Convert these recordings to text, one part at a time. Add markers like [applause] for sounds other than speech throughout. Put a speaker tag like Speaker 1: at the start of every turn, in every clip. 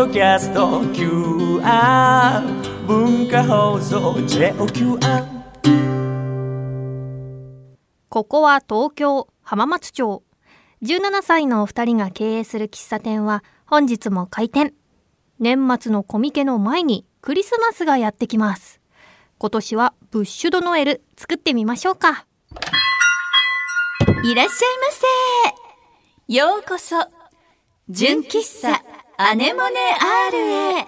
Speaker 1: ドキャスト QR 文化放送 JOQR
Speaker 2: ここは東京浜松町。17歳のお二人が経営する喫茶店は本日も開店。年末のコミケの前にクリスマスがやってきます。今年はブッシュドノエル作ってみましょうか。
Speaker 3: いらっしゃいませ。ようこそ、純喫茶アネモネ R へ。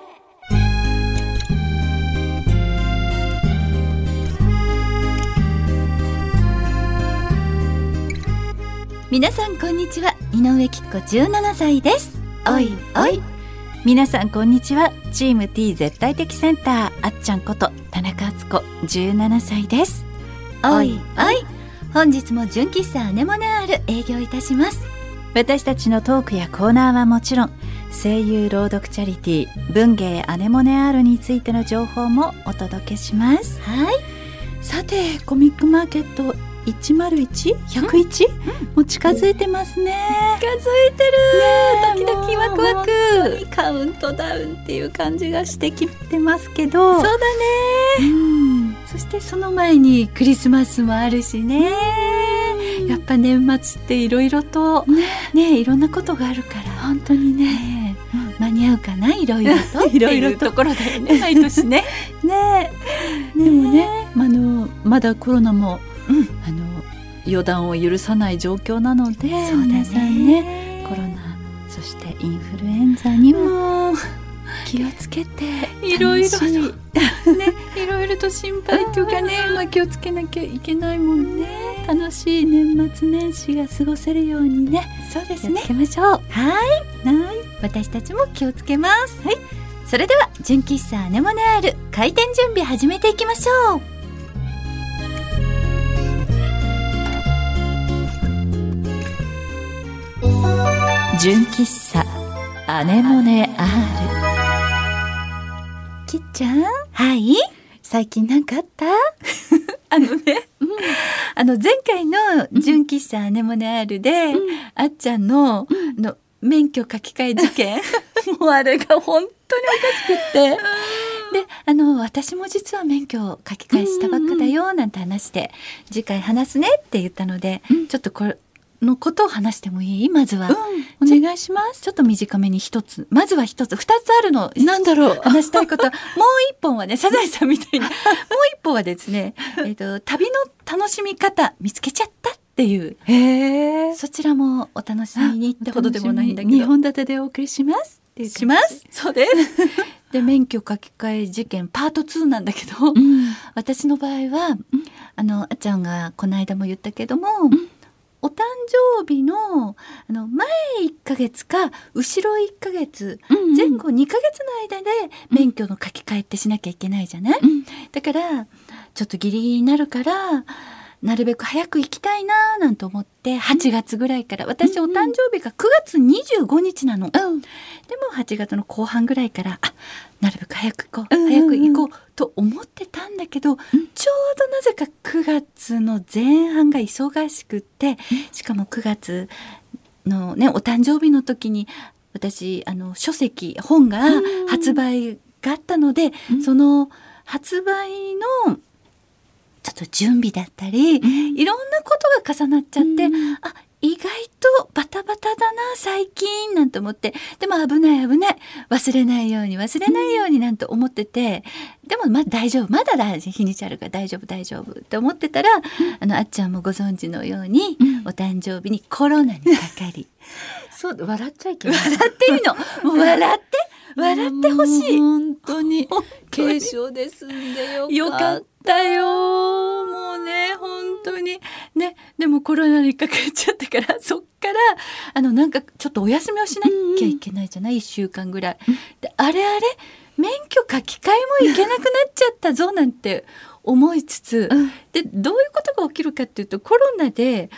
Speaker 3: 皆さんこんにちは。井上きっ子17歳です。おいおい。皆さんこんにちは。チーム T 絶対的センター。あっちゃんこと田中敦子17歳です。おいおい。本日も純喫茶アネモネアール営業いたします。私たちのトークやコーナーはもちろん声優朗読チャリティー文芸アネモネアールについての情報もお届けします。はい。さてコミックマーケット 101?101? もう近づいてますね。近づいてる、ドキドキワクワク。カウントダウンっていう感じがしてきてますけど。そうだね。そしてその前にクリスマスもあるしね。やっぱ年末っていろいろとねいろんなことがあるから。本当にね、間に合うかないろいろと。いろいろと。[laughs] ころだよね毎年 [laughs] ね。ね。でもね、あのまだコロナも、あの予断を許さない状況なので、皆さんねコロナそしてインフルエンザにも気をつけていろいろねいろいろと心配っていうかね、[laughs] まあ、気をつけなきゃいけないもんね。楽しい年末年始が過ごせるようにねそうですね。気をつけましょう。はい。はい私たちも気をつけます。はい。それでは純喫茶アネモネアール開店準備始めていきましょう。純喫茶アネモネアール。きっちゃん？はい？最近なんかあった？[laughs] あのね、あの前回の純喫茶アネモネアールで、あっちゃんの,、の免許書き換え事件？[laughs] もうあれが本当におかしくって。であの私も実は免許を書き換えしたばっかだよなんて話して、次回話すねって言ったので、ちょっとこれのことを話してもいい？まずは、お願いします。ちょっと短めに一つ。まずは一つ。二つあるの。なんだろう。話したいこと。は [laughs] もう一本はねサザエさんみたいに。もう一本はですね [laughs] えっ、と旅の楽しみ方見つけちゃったっていう。そちらもお楽しみにってほどでもないんだけど。
Speaker 4: 二本立てでお送りしますって
Speaker 3: します？そうです。[laughs] で免許書き換え事件パート2なんだけど、
Speaker 4: うん。
Speaker 3: 私の場合は、あのあっちゃんがこの間も言ったけども、お誕生日のあの前1ヶ月か後ろ1ヶ月、
Speaker 4: うん
Speaker 3: 前後2ヶ月の間で免許の書き換えってしなきゃいけないじゃない、
Speaker 4: うん。
Speaker 3: だからちょっとギリギリになるからなるべく早く行きたいななんて思って8月ぐらいから私お誕生日が9月25日なの。
Speaker 4: うん。
Speaker 3: でも8月の後半ぐらいからあなるべく早く行こう、
Speaker 4: うんうんうん。
Speaker 3: 早く行こうと思ってたんだけど、ちょうどなぜか9月の前半が忙しくって、しかも9月のねお誕生日の時に私あの書籍本が発売があったので、その発売のちょっと準備だったり、いろんなことが重なっちゃって、あ意外とバタバタだな最近なんて思ってでも危ない危ない忘れないように忘れないようになんて思ってて、でもまだ大丈夫まだ大日にちあるから大丈夫大丈夫って思ってたら、あのあっちゃんもご存知のように、お誕生日にコロナにかかり。[laughs]
Speaker 4: そう笑っちゃいけない。
Speaker 3: 笑っていいの？もう笑って笑ってほしい。
Speaker 4: 本当に軽症で済んでよ
Speaker 3: よかったよ。もうね本当に。ねでもコロナにかかっちゃったからそっからあのなんかちょっとお休みをしなきゃいけないじゃない、一1週間ぐらい。であれあれ免許書き換えもいけなくなっちゃったぞなんて思いつつ、
Speaker 4: うん。
Speaker 3: でどういうことが起きるかっていうとコロナで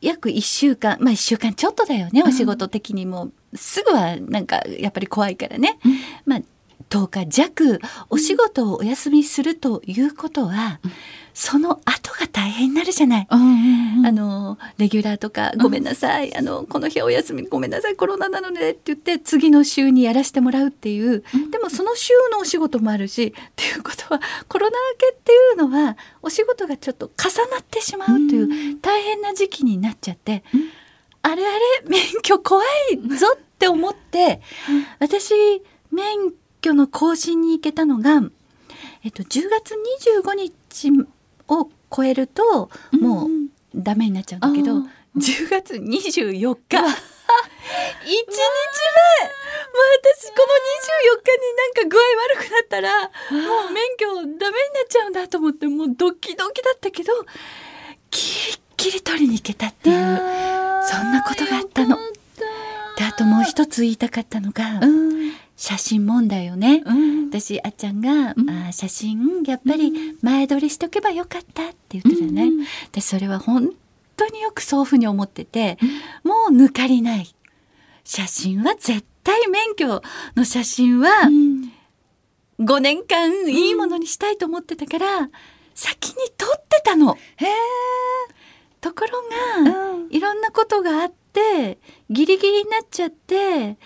Speaker 3: 約1週間まあ1週間ちょっとだよねお仕事的にも、すぐはなんかやっぱり怖いからね、まあ10日弱お仕事をお休みするということは、その後が大変になるじゃない。
Speaker 4: うんうんうん。
Speaker 3: あのレギュラーとか「ごめんなさい、あのこの日はお休みごめんなさいコロナなので」って言って次の週にやらせてもらうっていう、でもその週のお仕事もあるしっていうことはコロナ明けっていうのはお仕事がちょっと重なってしまうという大変な時期になっちゃって、あれあれ免許怖いぞって思って、私免許の更新に行けたのが、えっと、10月25日を超えるともうダメになっちゃうんだけど、
Speaker 4: あー。
Speaker 3: 10月24日。[laughs] 一日前もう私この24日になんか具合悪くなったらもう免許ダメになっちゃうんだと思ってもうドキドキだったけどギリッギリ取りに行けたっていうそんなことがあったの。であともう一つ言いたかったのが、
Speaker 4: うん。
Speaker 3: 写真問題よね。
Speaker 4: うん。
Speaker 3: 私あっちゃんが、
Speaker 4: うん。
Speaker 3: あー写真やっぱり前撮りしとけばよかったって言ってたよね。
Speaker 4: うん
Speaker 3: でそれは本当によくそういうふうに思ってて、もう抜かりない。写真は絶対免許の写真は
Speaker 4: うん。
Speaker 3: 5年間いいものにしたいと思ってたから、先に撮ってたの。
Speaker 4: へえ
Speaker 3: ところが、
Speaker 4: うん。
Speaker 3: いろんなことがあってギリギリになっちゃって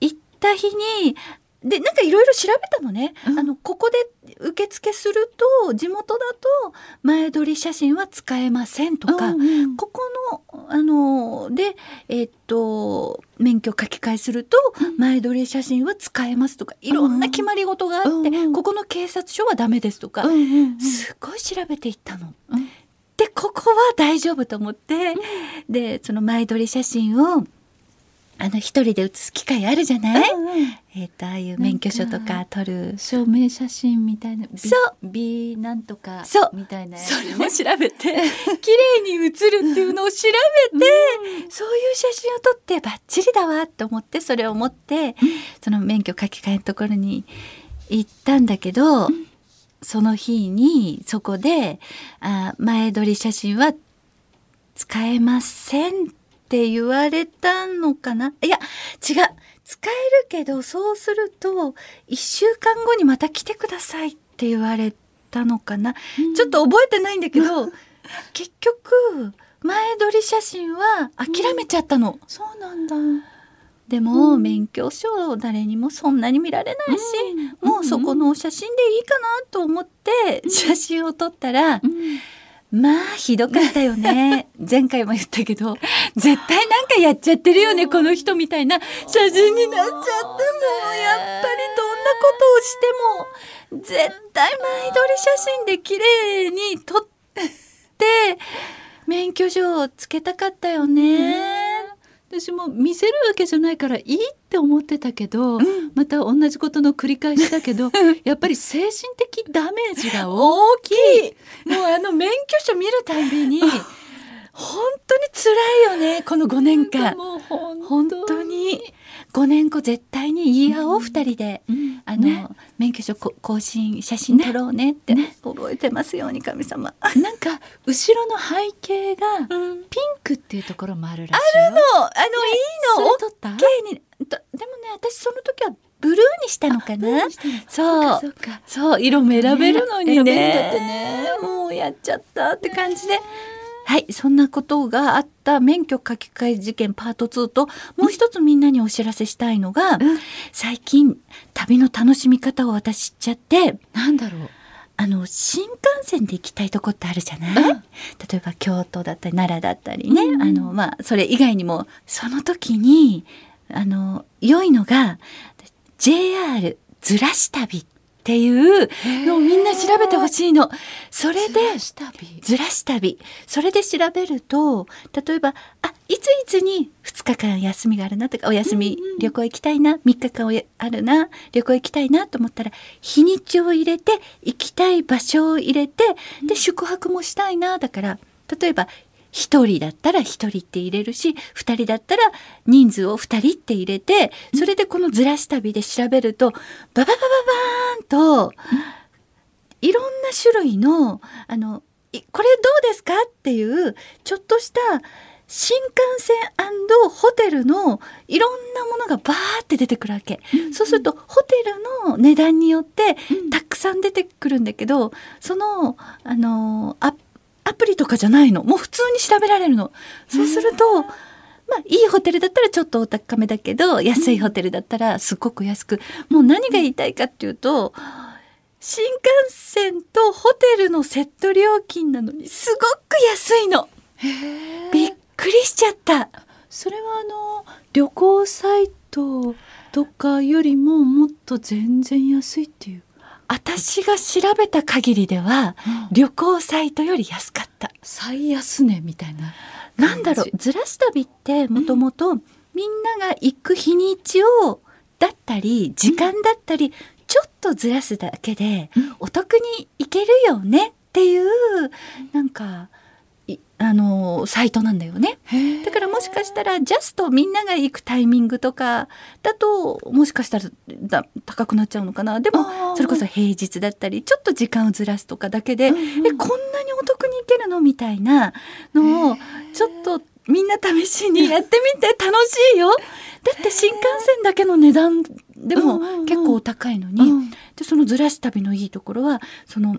Speaker 3: 行った日にでなんかいろいろ調べたのね、
Speaker 4: うん。
Speaker 3: あのここで受付すると地元だと前撮り写真は使えませんとか、
Speaker 4: うんうん。
Speaker 3: ここのあのでえっと免許書き換えすると前撮り写真は使えますとかいろんな決まり事があって、
Speaker 4: うんうん。
Speaker 3: ここの警察署はダメですとか、
Speaker 4: うんうんうん。
Speaker 3: すごい調べていったの。
Speaker 4: うん
Speaker 3: でここは大丈夫と思って、でその前撮り写真をあの一人で写す機会あるじゃない、
Speaker 4: うんうん。
Speaker 3: えっ、とああいう免許証とか撮る
Speaker 4: 証明写真みたいなビ
Speaker 3: そう。
Speaker 4: ビなんとか
Speaker 3: そう。
Speaker 4: みたいな
Speaker 3: そ
Speaker 4: ね。
Speaker 3: れも調べて [laughs] 綺麗に写るっていうのを調べて、そういう写真を撮ってバッチリだわと思ってそれを持って、その免許書き換えのところに行ったんだけど、その日にそこであ前撮り写真は使えませんって言われたのかな？いや違う。使えるけどそうすると1週間後にまた来てくださいって言われたのかな、ちょっと覚えてないんだけど結局前撮り写真は諦めちゃったの。
Speaker 4: そうなんだ
Speaker 3: でも、
Speaker 4: うん。
Speaker 3: 免許証誰にもそんなに見られないし、
Speaker 4: うん。
Speaker 3: もうそこのお写真でいいかなと思って写真を撮ったら、
Speaker 4: うん。
Speaker 3: まあひどかったよね。[laughs] 前回も言ったけど絶対なんかやっちゃってるよねこの人みたいな。写真になっちゃってもうやっぱりどんなことをしても絶対前撮り写真で綺麗に撮って免許証をつけたかったよね。
Speaker 4: 私も見せるわけじゃないからいいって思ってたけど、また同じことの繰り返しだけど [laughs] やっぱり精神的ダメージが大きい。
Speaker 3: もうあの免許証見るたびに [laughs] 本当に辛いよねこの5年間。[laughs]
Speaker 4: もう本
Speaker 3: 本当に5年後絶対に言い合おう2人で、
Speaker 4: うん。
Speaker 3: あの、
Speaker 4: ね。
Speaker 3: 免許証こ更新写真撮ろうねって、
Speaker 4: ね。
Speaker 3: 覚えてますように神様。
Speaker 4: なんか後ろの背景が
Speaker 3: うん。
Speaker 4: ピンクっていうところもあるらしいよ。
Speaker 3: あの。いいの？
Speaker 4: それ撮った
Speaker 3: ？OK に。とでもね私その時はブルーにしたのかな？そう。
Speaker 4: そうか。
Speaker 3: そう色も選べるのにね。
Speaker 4: ね。ね。
Speaker 3: もうやっちゃったって感じではいそんなことがあった免許書き換え事件パート2ともう一つみんなにお知らせしたいのが、
Speaker 4: うん。
Speaker 3: 最近旅の楽しみ方を私知っちゃって
Speaker 4: なんだろう。
Speaker 3: あの新幹線で行きたいとこってあるじゃない、
Speaker 4: うん
Speaker 3: 例えば京都だったり奈良だったりね、
Speaker 4: うん
Speaker 3: あのまあそれ以外にもその時にあの良いのが JR ずらし旅。っていうのをみんな調べてほしいの。それで
Speaker 4: した旅。
Speaker 3: ずらし旅それで調べると例えばあいついつに2日間休みがあるなとかお休み、
Speaker 4: うんうん
Speaker 3: 旅行行きたいな3日間あるな旅行行きたいなと思ったら日にちを入れて行きたい場所を入れてで宿泊もしたいなだから例えば1人だったら1人って入れるし2人だったら人数を2人って入れてそれでこのずらし旅で調べるとバババババーンといろんな種類のあのいこれどうですかっていうちょっとした新幹線ホホテルのいろんなものがバーって出てくるわけ、そうするとホテルの値段によってたくさん出てくるんだけどそのあのアアプリとかじゃないの。もう普通に調べられるの。そうすると、まあ、いいホテルだったらちょっとお高めだけど安いホテルだったらすごく安く。もう何が言いたいかっていうと新幹線とホテルのセット料金なのにすごく安いの。びっくりしちゃった。
Speaker 5: それはあの旅行サイトとかよりももっと全然安いっていう
Speaker 3: 私が調べた限りでは旅行サイトより安かった。
Speaker 5: 最安値みたいな。
Speaker 3: なんだろうずらし旅ってもともとみんなが行く日にちをだったり時間だったり、ちょっとずらすだけでお得に行けるよねっていうなんかいあのサイトなんだよね。だからもしかしたらジャストみんなが行くタイミングとかだともしかしたらだ高くなっちゃうのかな。でもそれこそ平日だったりちょっと時間をずらすとかだけで、
Speaker 5: うんうん
Speaker 3: えこんなにお得に行けるのみたいなのをちょっとみんな試しにやってみて楽しいよ。[laughs] だって新幹線だけの値段でも結構お高いのに、
Speaker 5: うん
Speaker 3: でそのずらし旅のいいところはその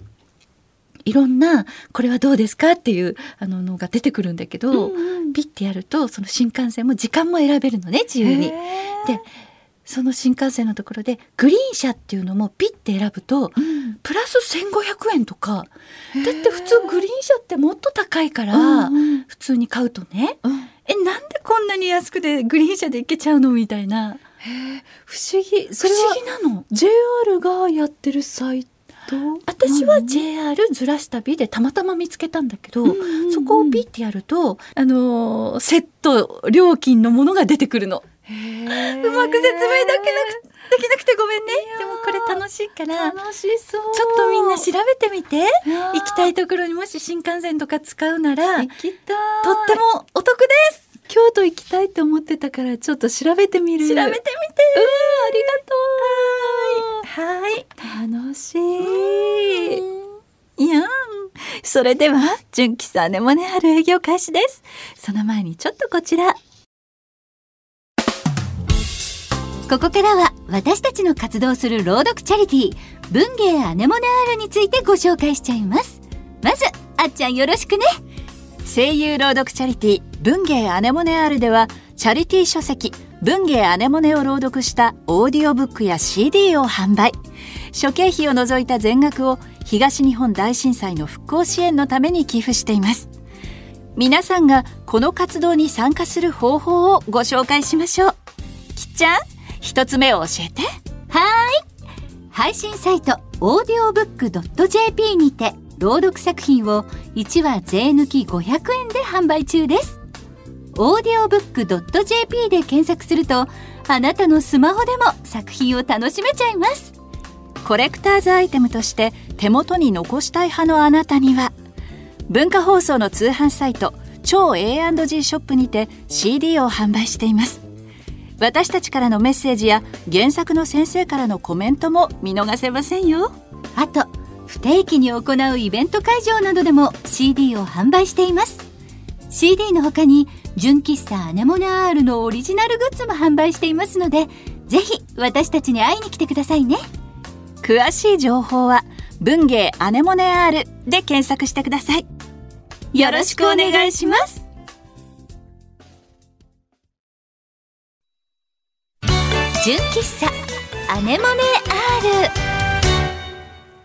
Speaker 3: いろんなこれはどうですかっていうあののが出てくるんだけど、
Speaker 5: うんうん。
Speaker 3: ピッてやるとその新幹線も時間も選べるのね自由に。でその新幹線のところでグリーン車っていうのもピッて選ぶと
Speaker 5: うん。
Speaker 3: プラス1,500円とか。だって普通グリーン車ってもっと高いから、
Speaker 5: うんうん。
Speaker 3: 普通に買うとね。
Speaker 5: うん。
Speaker 3: えなんでこんなに安くて [laughs] グリーン車で行けちゃうの？みたいな。
Speaker 5: 不思議。
Speaker 3: 不思議なの。
Speaker 5: JR がやってるサイト
Speaker 3: 私は JR ずらし旅でたまたま見つけたんだけど、
Speaker 5: うんうんうん
Speaker 3: そこをピッてやると、あのーセット料金のものが出てくるの。
Speaker 5: う
Speaker 3: うまく説明できなくできなくてごめんね。でもこれ楽しいから、ちょ
Speaker 5: 楽しそう
Speaker 3: っとみんな調べてみて。
Speaker 5: 行
Speaker 3: 行きたいところにもし新幹線とか使うなら、とってもお得です。
Speaker 5: 京都行きたいって思ってたからちょっと調べてみる
Speaker 3: 調べてみて。
Speaker 5: うんありがとう
Speaker 3: はい。
Speaker 5: 楽しい。いやん。それでは、純喫茶ネモネある営業開始です。その前にちょっとこちら。
Speaker 3: ここからは私たちの活動する朗読チャリティー文芸アネモネアールについてご紹介しちゃいますまずあっちゃんよろしくね
Speaker 5: 声優朗読チャリティー文芸アネモネ R ではチャリティー書籍文芸アネモネを朗読したオーディオブックや CD を販売。諸経費を除いた全額を東日本大震災の復興支援のために寄付しています。皆さんがこの活動に参加する方法をご紹介しましょう。きっちゃん一つ目を教えて。
Speaker 3: はい。配信サイトオーディオブック .jp にて朗読作品を1話税抜き500円で販売中です。オーディオブック .jp で検索するとあなたのスマホでも作品を楽しめちゃいます。
Speaker 5: コレクターズアイテムとして手元に残したい派のあなたには文化放送の通販サイト超 A&G ショップにて CD を販売しています。私たちからのメッセージや原作の先生からのコメントも見逃せませんよ。
Speaker 3: あと不定期に行うイベント会場などでも CD を販売しています。CD の他に純喫茶アネモネアールのオリジナルグッズも販売していますのでぜひ私たちに会いに来てくださいね。
Speaker 5: 詳しい情報は文芸アネモネ R で検索してください。よろしくお願いします。
Speaker 3: 純喫茶アネモネアール。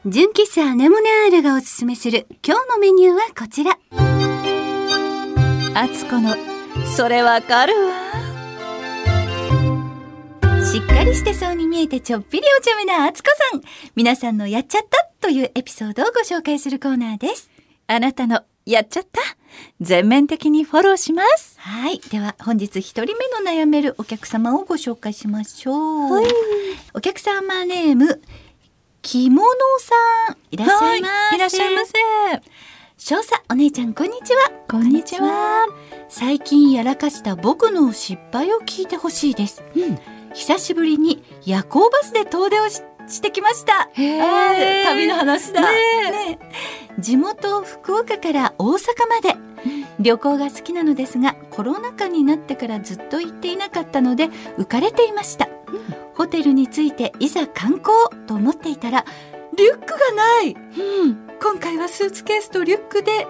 Speaker 3: 純喫茶アネモネアールがおすすめする今日のメニューはこちら。
Speaker 5: あつこのそれわかるわ。
Speaker 3: しっかりしてそうに見えてちょっぴりお茶目なあつこさん。皆さんのやっちゃったというエピソードをご紹介するコーナーです。
Speaker 5: あなたのやっちゃった？全面的にフォローします。
Speaker 3: はい。では、本日一人目の悩めるお客様をご紹介しましょう。
Speaker 5: はい。
Speaker 3: お客様ネーム、着物さん、いらっしゃいます。
Speaker 5: はいいらっしゃいませ
Speaker 3: 少佐、お姉ちゃん、こんにちは。
Speaker 5: こんにちは
Speaker 3: 最近やらかした僕の失敗を聞いてほしいです。
Speaker 5: うん
Speaker 3: 久しぶりに夜行バスで遠出をししてきました。
Speaker 5: へ
Speaker 3: 旅の話だ。
Speaker 5: ね
Speaker 3: ね地元福岡から大阪まで。旅行が好きなのですがコロナ禍になってからずっと行っていなかったので浮かれていました、ホテルに着いていざ観光と思っていたらリュックがない、今回はスーツケースとリュックで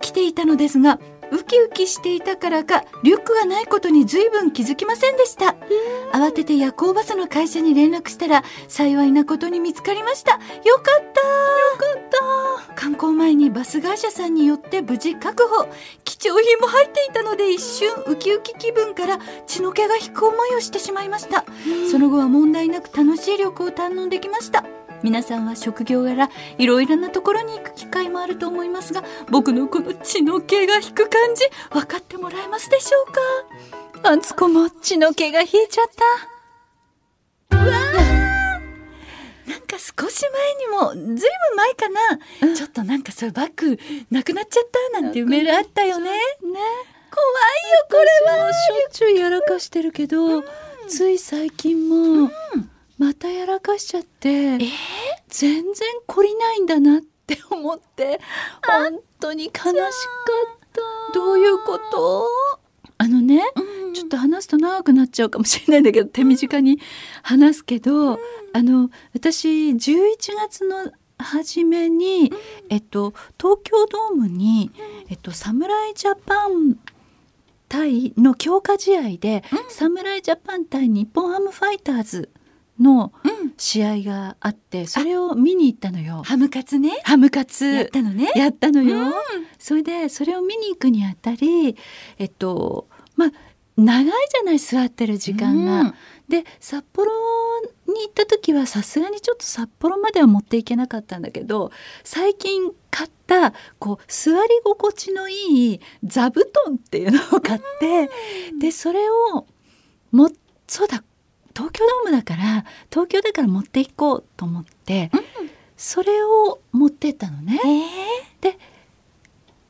Speaker 3: 来ていたのですがウキウキしていたからかリュックがないことに随分気づきませんでした。慌てて夜行バスの会社に連絡したら幸いなことに見つかりました。よかった。よかった。観光前にバス会社さんによって無事確保。貴重品も入っていたので一瞬ウキウキ気分から血の気が引く思いをしてしまいました。その後は問題なく楽しい旅行を堪能できました皆さんは職業柄いろいろなところに行く機会もあると思いますが僕のこの血の気が引く感じ分かってもらえますでしょうか？あつこも血の気が引いちゃった。うわなんか少し前にもずいぶん前かな、ちょっとなんかそういうバッグなくなっちゃったなんていうメールあったよね。ね。怖いよこれは。
Speaker 5: しょっちゅうやらかしてるけど、つい最近も、またやらかしちゃって、全然懲りないんだなって思って本当に悲しかった。
Speaker 3: どういうこと？
Speaker 5: あのね、ちょっと話すと長くなっちゃうかもしれないんだけど手短に話すけど、あの私11月の初めに、えっと、東京ドームに、えっと、侍ジャパン対の強化試合で、侍ジャパン対日本ハムファイターズの試合があってそれを見に行ったのよ。
Speaker 3: ハムカツね。
Speaker 5: ハムカツ。
Speaker 3: やったのね。
Speaker 5: やったのよ。それでそれを見に行くにあたりえっとまあ長いじゃない座ってる時間が。
Speaker 3: うん。
Speaker 5: で札幌に行った時はさすがにちょっと札幌までは持っていけなかったんだけど最近買ったこう座り心地のいい座布団っていうのを買ってでそれをもそうだ東京ドームだから東京だから持っていこうと思って、それを持ってったのね。で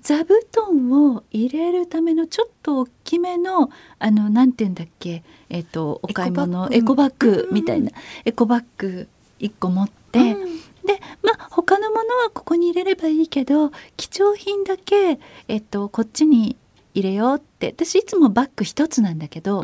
Speaker 5: 座布団を入れるためのちょっと大きめのあのなんて言うんだっけえっ、とお買い物エ
Speaker 3: エコ
Speaker 5: コバッ
Speaker 3: グ
Speaker 5: グみたいな、エコバッグ1個持って、でまあ他のものはここに入れればいいけど貴重品だけ、えっと、こっちに入れようって。私いつもバッグ一つなんだけど、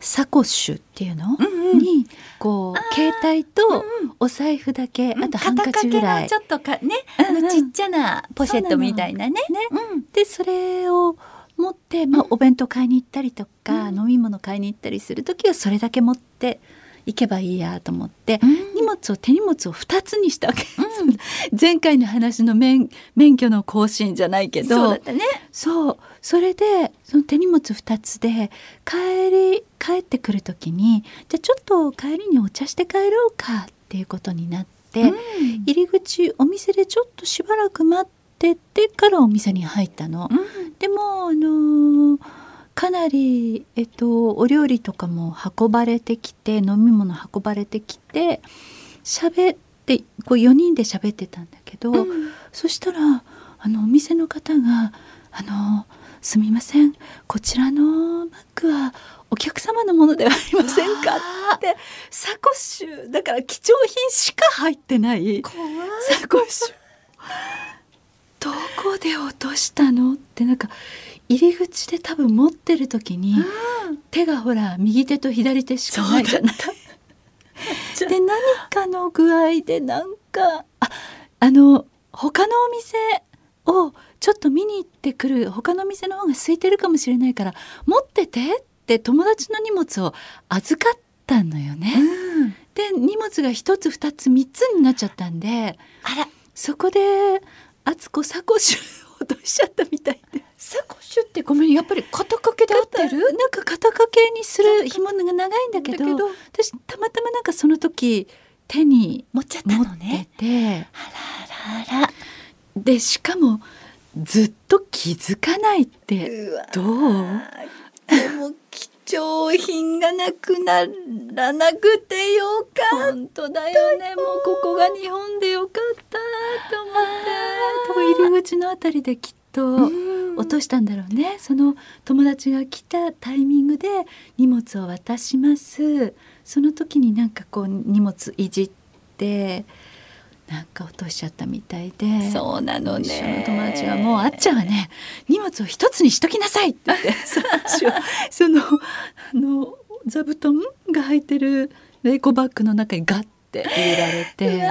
Speaker 5: サコッシュっていうの、にこう携帯とお財布だけ、あとハンカチぐらい。
Speaker 3: ちょっとかね、
Speaker 5: うんうん。
Speaker 3: あのちっちゃなポシェットみたいなね。うん。
Speaker 5: でそれを持って、まあ、お弁当買いに行ったりとか、飲み物買いに行ったりする時はそれだけ持って行けばいいやと思って、荷物を手荷物を2つにしたわけ、[laughs] 前回の話の免免許の更新じゃないけど
Speaker 3: そうだったね。
Speaker 5: そう。それでその手荷物2つで帰り帰ってくる時にじゃあちょっと帰りにお茶して帰ろうかっていうことになって、入り口お店でちょっとしばらく待っててからお店に入ったの。でもあのーかなり、えっと、お料理とかも運ばれてきて飲み物運ばれてきて喋ってこう4人で喋ってたんだけど、そしたらあのお店の方が「あのすみませんこちらのバッグはお客様のものではありませんか?」ってサコッシュだから貴重品しか入ってない。サコッシュ。どこで落としたのってなんか入り口で多分持ってる時に、手がほら右手と左手しかないじゃない。で何かの具合でなんかああの他のお店をちょっと見に行ってくる他のお店の方が空いてるかもしれないから持っててって友達の荷物を預かったのよね。で荷物が一つ二つ三つになっちゃったんで
Speaker 3: あら、
Speaker 5: そこで敦子サコッシュ落としちゃったみたいで。
Speaker 3: サコッシュってごめん、やっぱり肩掛けで合ってる？
Speaker 5: なんか肩掛けにする紐が長いんだけど私たまたまなんかその時手に
Speaker 3: 持っちゃったのね。
Speaker 5: て
Speaker 3: あらあら。
Speaker 5: でしかもずっと気づかないって。どう？
Speaker 3: でも貴重品がなくならなくてよかった。
Speaker 5: 本当だよね。もうここが日本でよかったと思って。多分入り口のあたりできっと落としたんだろうね。その友達が来たタイミングで荷物を渡します。その時になんかこう荷物いじってなんか落としちゃったみたいで。
Speaker 3: そうなの
Speaker 5: 一緒の
Speaker 3: ね
Speaker 5: 友達がもうあっちゃんはね荷物を一つにしときなさいって言って [laughs] そのあの座布団が入ってるエコバッグの中にガッて入れられて。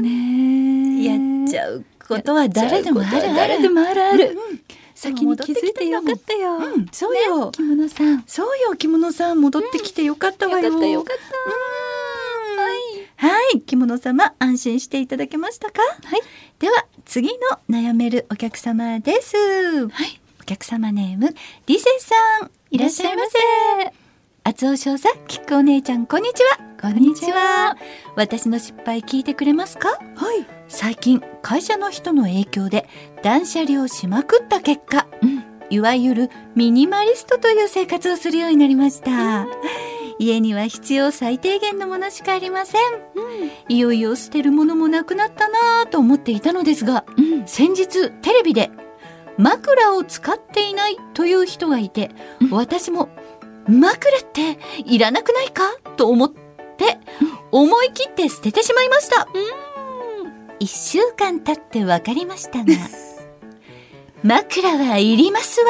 Speaker 5: ねえ
Speaker 3: やっちゃうことは誰でもある。
Speaker 5: 誰でもある。ある、
Speaker 3: うん。
Speaker 5: 先に気づいてよかったよ、
Speaker 3: うん。そうよ、
Speaker 5: 着物さん。
Speaker 3: そうよ着物さん。戻ってきてよかったわよ、
Speaker 5: よかったよか
Speaker 3: はい、はい、着物様安心していただけましたか？はい。では次の悩めるお客様です。はい。お客様ネームリセさん。いらっしゃいませ厚尾少佐きっこお姉ちゃんこんにちは。こんにちは。私の失敗聞いてくれますか？はい。最近会社の人の影響で断捨離をしまくった結果、いわゆるミニマリストという生活をするようになりました、家には必要最低限のものしかありません、いよいよ捨てるものもなくなったなぁと思っていたのですが、先日テレビで枕を使っていないという人がいて、私も枕っていらなくないかと思って思い切って捨ててしまいました。一週間経って分かりましたが [laughs] 枕はいりますわ。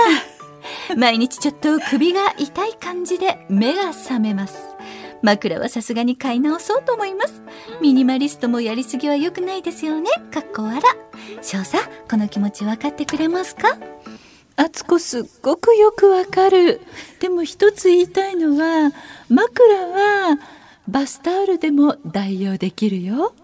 Speaker 3: 毎日ちょっと首が痛い感じで目が覚めます。枕はさすがに買い直そうと思います。ミニマリストもやりすぎは良くないですよね。かっこ笑。少佐この気持ち分かってくれますか？
Speaker 5: あつこすっごくよくわかる。でも一つ言いたいのは枕はバスタオルでも代用できるよ。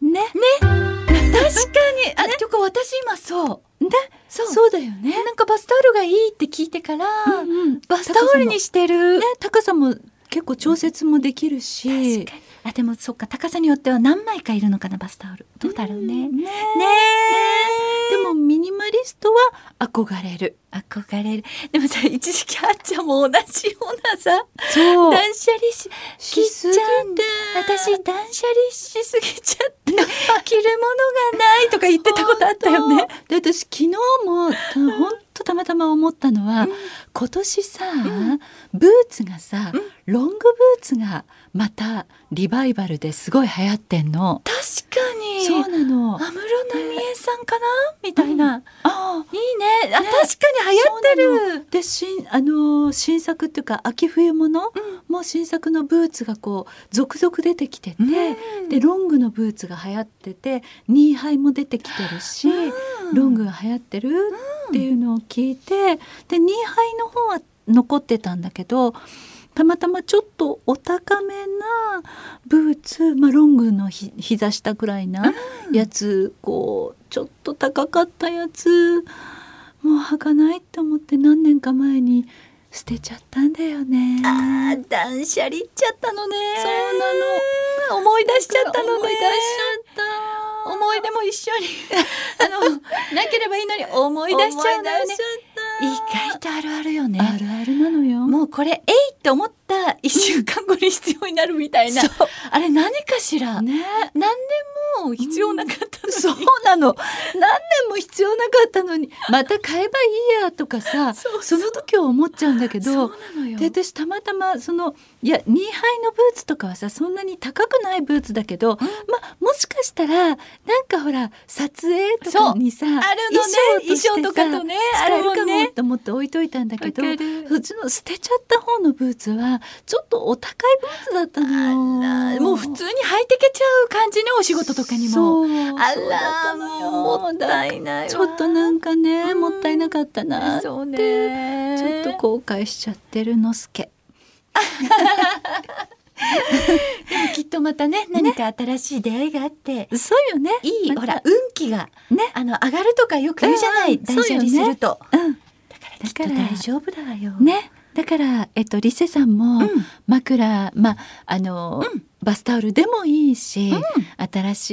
Speaker 5: ね。
Speaker 3: 確かに。あ、てか私今そう。
Speaker 5: ね。
Speaker 3: そう。
Speaker 5: そうだよね。
Speaker 3: なんかバスタオルがいいって聞いてから、
Speaker 5: うん
Speaker 3: バスタオルにしてる、
Speaker 5: ね高さも結構調節もできるし。
Speaker 3: あでもそっか高さによっては何枚かいるのかなバスタオル。どうだろうね、
Speaker 5: ね
Speaker 3: ね
Speaker 5: でもミニマリストは憧れる。
Speaker 3: 憧れる。でもさ一時期あっちゃんも同じようなさ
Speaker 5: そう。
Speaker 3: 断捨離し
Speaker 5: しすぎて。
Speaker 3: 私断捨離しすぎちゃって着るものがないとか言ってたことあったよね。[laughs]
Speaker 5: で私昨日もたほんとたまたま思ったのは、今年さ、ブーツがさ、ロングブーツがまたリバイバルですごい流行ってんの。
Speaker 3: 確かに。
Speaker 5: そうなの。
Speaker 3: 安室奈美恵さんかな？みたいな、
Speaker 5: あ
Speaker 3: いいね。あ、確かに流行ってる。
Speaker 5: で新あのー新作っていうか秋冬物、もう新作のブーツがこう続々出てきてて、
Speaker 3: うん。
Speaker 5: でロングのブーツが流行っててニーハイも出てきてるし、ロングが流行ってるっていうのを聞いてでニーハイの方は残ってたんだけどたまたまちょっとお高めなブーツ、まあ、ロングのひ膝下ぐらいなやつ、こうちょっと高かったやつもう履かないって思って何年か前に捨てちゃったんだよね。
Speaker 3: あー断捨離っちゃったのね。
Speaker 5: そうな
Speaker 3: の。思い出しちゃったのね。
Speaker 5: 思い出しちゃった
Speaker 3: 思い出も一緒に。[laughs] あのなければいいのに思い出しちゃうんだよね。意外とあるあるよね。
Speaker 5: あるあるなのよ。
Speaker 3: もうこれえいって思った一週間後に必要になるみたいな、
Speaker 5: そう。
Speaker 3: あれ何かしら、
Speaker 5: ね。
Speaker 3: 何年も必要なかったのに、
Speaker 5: そうなの。何年も必要なかったのに、また買えばいいやとかさ、
Speaker 3: そう
Speaker 5: その時は思っちゃうんだけど、で私たまたまそのいやニーハイのブーツとかはさそんなに高くないブーツだけど、まあもしかしたらなんかほら撮影とかにさ
Speaker 3: あるのね。
Speaker 5: 衣装と
Speaker 3: かとねあ
Speaker 5: 使えるか
Speaker 3: るも
Speaker 5: と思って置いといたんだけどそっちの捨てちゃった方のブーツはちょっとお高いブーツだったの。よ。
Speaker 3: もう普通に履いてけちゃう感じねお仕事とかにも。あらもうもったいないわ。
Speaker 5: ちょっとなんかね、もったいなかったなって。ちょっと後悔しちゃってるのすけ。
Speaker 3: きっとまたね何か新しい出会いがあって、
Speaker 5: そうよね。
Speaker 3: いい、
Speaker 5: また。
Speaker 3: ほら運気が
Speaker 5: ね。
Speaker 3: あの上がるとかよく言うじゃない、
Speaker 5: うん
Speaker 3: 断捨離すると、
Speaker 5: うん。
Speaker 3: だからきっと大丈夫だわよ。
Speaker 5: ね。だから、えっと、リセさんも、
Speaker 3: うん
Speaker 5: 枕、まあ、あの、
Speaker 3: うん
Speaker 5: バスタオルでもいいし、新し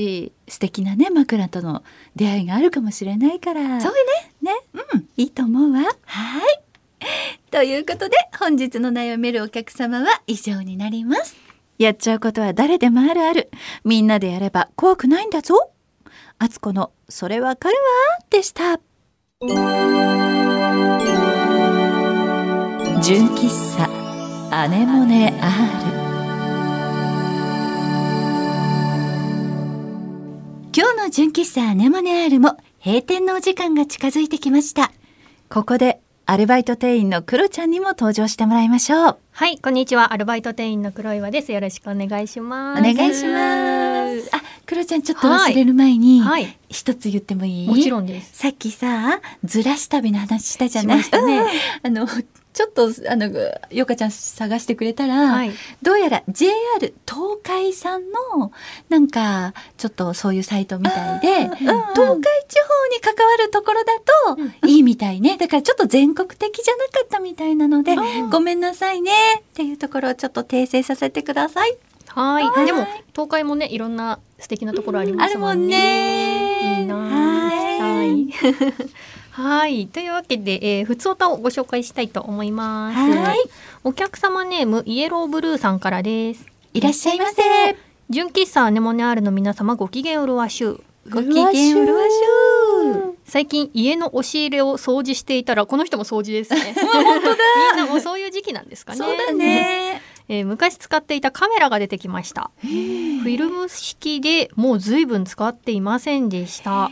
Speaker 5: い素敵なね、枕との出会いがあるかもしれないから。
Speaker 3: そうよね
Speaker 5: ね。
Speaker 3: うん
Speaker 5: いいと思うわ。
Speaker 3: はいということで本日の悩めるお客様は以上になります
Speaker 5: やっちゃうことは誰でもあるある。みんなでやれば怖くないんだぞ。あつこの、それわかるわ、でした。純喫茶、アネモネ R。
Speaker 3: 今日の純喫茶アネモネアールも閉店のお時間が近づいてきましたここでアルバイト店員のクロちゃんにも登場してもらいましょう
Speaker 2: はい、こんにちは。アルバイト店員の黒岩です。よろしくお願いします。
Speaker 3: お願いしますあクロちゃんちょっと忘れる前に
Speaker 2: はい、
Speaker 3: 一つ言ってもいい？
Speaker 2: もちろんです。
Speaker 3: さっきさずらし旅の話したじゃない？
Speaker 2: しね
Speaker 3: うん [laughs] あのちょっとあのよかちゃん探してくれたら、
Speaker 2: はい、
Speaker 3: どうやら JR 東海さんのなんかちょっとそういうサイトみたいで、東海地方に関わるところだといいみたいね。だからちょっと全国的じゃなかったみたいなので、ごめんなさいね。っていうところをちょっと訂正させてください。
Speaker 2: はい、でも東海もね、いろんな素敵なところありますもんね。いいなあ。
Speaker 3: はい
Speaker 2: はい。はい、というわけで、えー、ふつおたをご紹介したいと思います。
Speaker 3: はい
Speaker 2: お客様ネームイエローブルーさんからです。
Speaker 3: いらっしゃいませ。
Speaker 2: 純喫茶アネモネアールの皆様ご機嫌うるわしゅう。
Speaker 3: ご機嫌うるわしゅう。
Speaker 2: 最近家の押し入れを掃除していたらこの人も掃除ですね。[laughs] 本当だ。みんなもうそういう時期なんですかね。
Speaker 3: そうだね。
Speaker 2: えー昔使っていたカメラが出てきました。フィルム式でもう随分使っていませんでした。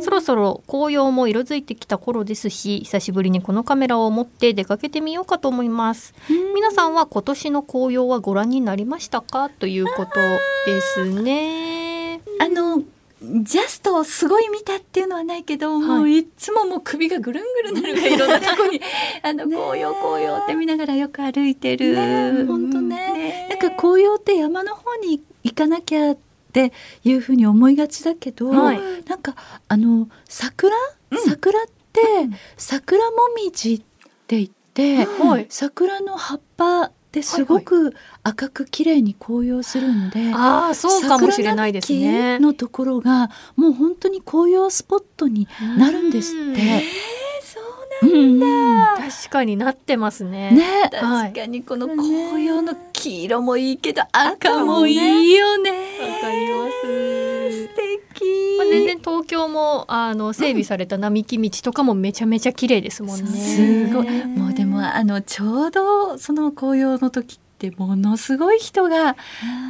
Speaker 2: そろそろ紅葉も色づいてきた頃ですし、久しぶりにこのカメラを持って出かけてみようかと思います。皆さんは今年の紅葉はご覧になりましたかということですね。
Speaker 3: あのジャストすごい見たっていうのはないけど、もういつももう首がぐるんぐるんなるがいろんなとこに [laughs] あの紅葉紅葉って見ながらよく歩いてる。
Speaker 5: 本当ね。なんか紅葉って山の方に行かなきゃっていうふうに思いがちだけど、
Speaker 2: はい。
Speaker 5: なんかあの桜、桜って、桜もみじって言って、
Speaker 2: はい。
Speaker 5: 桜の葉っぱってすごく赤く綺麗に紅葉するんで、
Speaker 2: ああ、そうかもしれないですね。
Speaker 5: のところがもう本当に紅葉スポットになるんですって。そうなんだ。
Speaker 2: 確かになってますね。
Speaker 5: ね。
Speaker 2: はい
Speaker 3: 確かにこの紅葉の黄色もいいけど赤もいいよね。
Speaker 2: わかります。
Speaker 3: 素敵。
Speaker 2: まあ、全然東京もあの整備された並木道とかもめちゃめちゃ綺麗ですもんね。
Speaker 3: すごい。もうでもあのちょうどその紅葉の時ってものすごい人が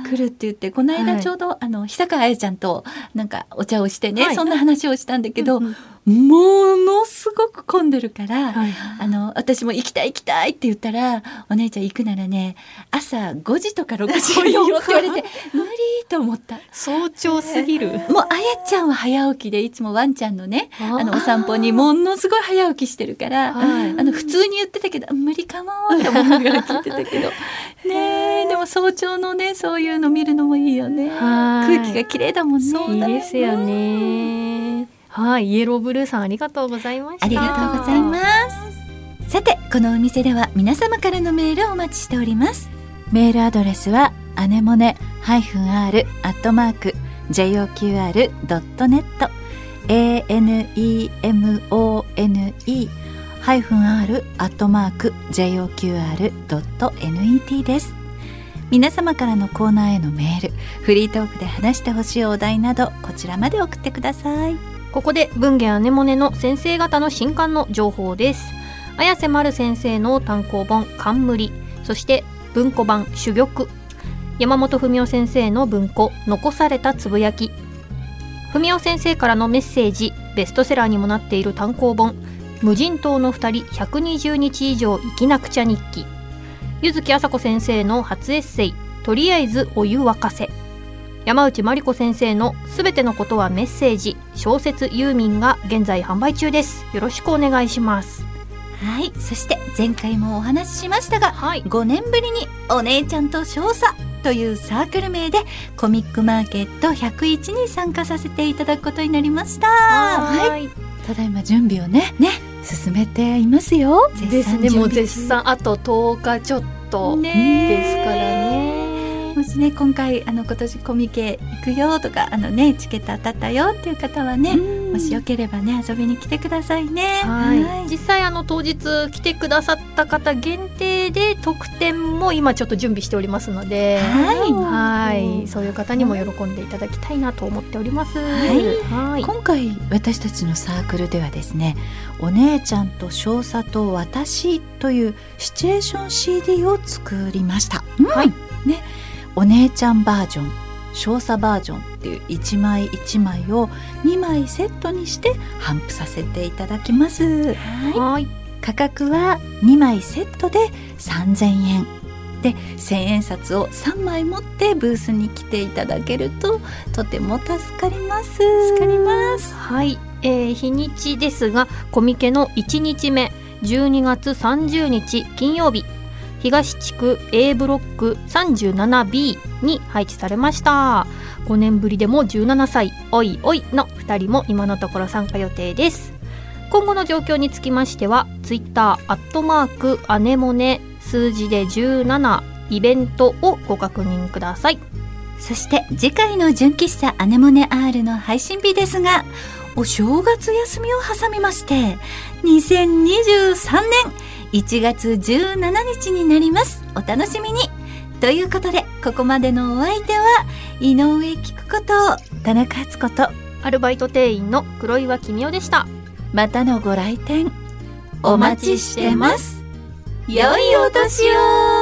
Speaker 3: 来るって言ってこの
Speaker 2: はい
Speaker 3: 間ちょうど、あの久川彩ちゃんとなんかお茶をしてね、
Speaker 2: はい
Speaker 3: そんな話をしたんだけど、
Speaker 2: うんうん
Speaker 3: ものすごく混んでるから、
Speaker 2: はい。
Speaker 3: あの私も行きたい行きたいって言ったらお姉ちゃん行くならね朝5時とか6時がいいよって言われて無理と思った。
Speaker 2: 早朝すぎる。
Speaker 3: もうあやちゃんは早起きでいつもワンちゃんのねあのお散歩にものすごい早起きしてるから、
Speaker 2: はい。
Speaker 3: あの普通に言ってたけど無理かもって思いながら聞いてたけど。[laughs] ねえでも早朝のねそういうの見るのもいいよね。
Speaker 2: はい。
Speaker 3: 空気が綺麗だもんね。
Speaker 2: いいですよね。はい、イエローブルーさんありがとうございました。
Speaker 3: ありがとうございます。さてこのお店では皆様からのメールをお待ちしております。
Speaker 5: メールアドレスはアネモネ -r アットマーク joqr.net anemone ハイフン r アットマーク joqr.net です。皆様からのコーナーへのメールフリートークで話してほしいお題などこちらまで送ってください。
Speaker 2: ここで文芸アネモネの先生方の新刊の情報です。綾瀬丸先生の単行本冠。そして文庫版珠玉。山本文夫先生の文庫残されたつぶやき。文夫先生からのメッセージベストセラーにもなっている単行本。無人島の二人120日以上生きなくちゃ日記。柚木麻子先生の初エッセイとりあえずお湯沸かせ。山内真理子先生のすべてのことはメッセージ小説ユーミンが現在販売中です。よろしくお願いします。
Speaker 3: はいそして前回もお話ししましたが
Speaker 2: はい。
Speaker 3: 5年ぶりにお姉ちゃんと少佐というサークル名でコミックマーケット101に参加させていただくことになりました。
Speaker 2: はい。
Speaker 5: ただいま準備をね
Speaker 3: ね。
Speaker 5: 進めていますよ。
Speaker 2: ですね。もう絶賛。あと10日ちょっと
Speaker 3: ね
Speaker 2: ですからね
Speaker 3: もしね今回あの今年コミケ行くよとかあのねチケット当たったよっていう方はね、もしよければね遊びに来てくださいね。
Speaker 2: はい、実際あの当日来てくださった方限定で特典も今ちょっと準備しておりますので、
Speaker 3: はい。
Speaker 2: はい、そういう方にも喜んでいただきたいなと思っております。はい、
Speaker 5: 今回私たちのサークルではですねお姉ちゃんと少佐と私というシチュエーション CD を作りました、
Speaker 2: はい。
Speaker 5: ねお姉ちゃんバージョン少佐バージョンっていう1枚1枚を2枚セットにして頒布させていただきます。
Speaker 2: はい。
Speaker 5: 価格は2枚セットで3000円。で千円札を3枚持ってブースに来ていただけるととても助かります。助かります。
Speaker 2: はい、えー日にちですがコミケの1日目12月30日金曜日東地区 A ブロック 37B に配置されました。5年ぶりでも17歳おいおいの2人も今のところ参加予定です。今後の状況につきましてはツイッターアットマークアネモネ数字で17イベントをご確認ください。
Speaker 3: そして次回の純喫茶アネモネ R の配信日ですがお正月休みを挟みまして2023年1月17日になります。お楽しみに。ということでここまでのお相手は井上聞くこと田中敦子と
Speaker 2: アルバイト店員の黒岩君代でした。
Speaker 5: またのご来店
Speaker 3: お待ちしてます。良いお年を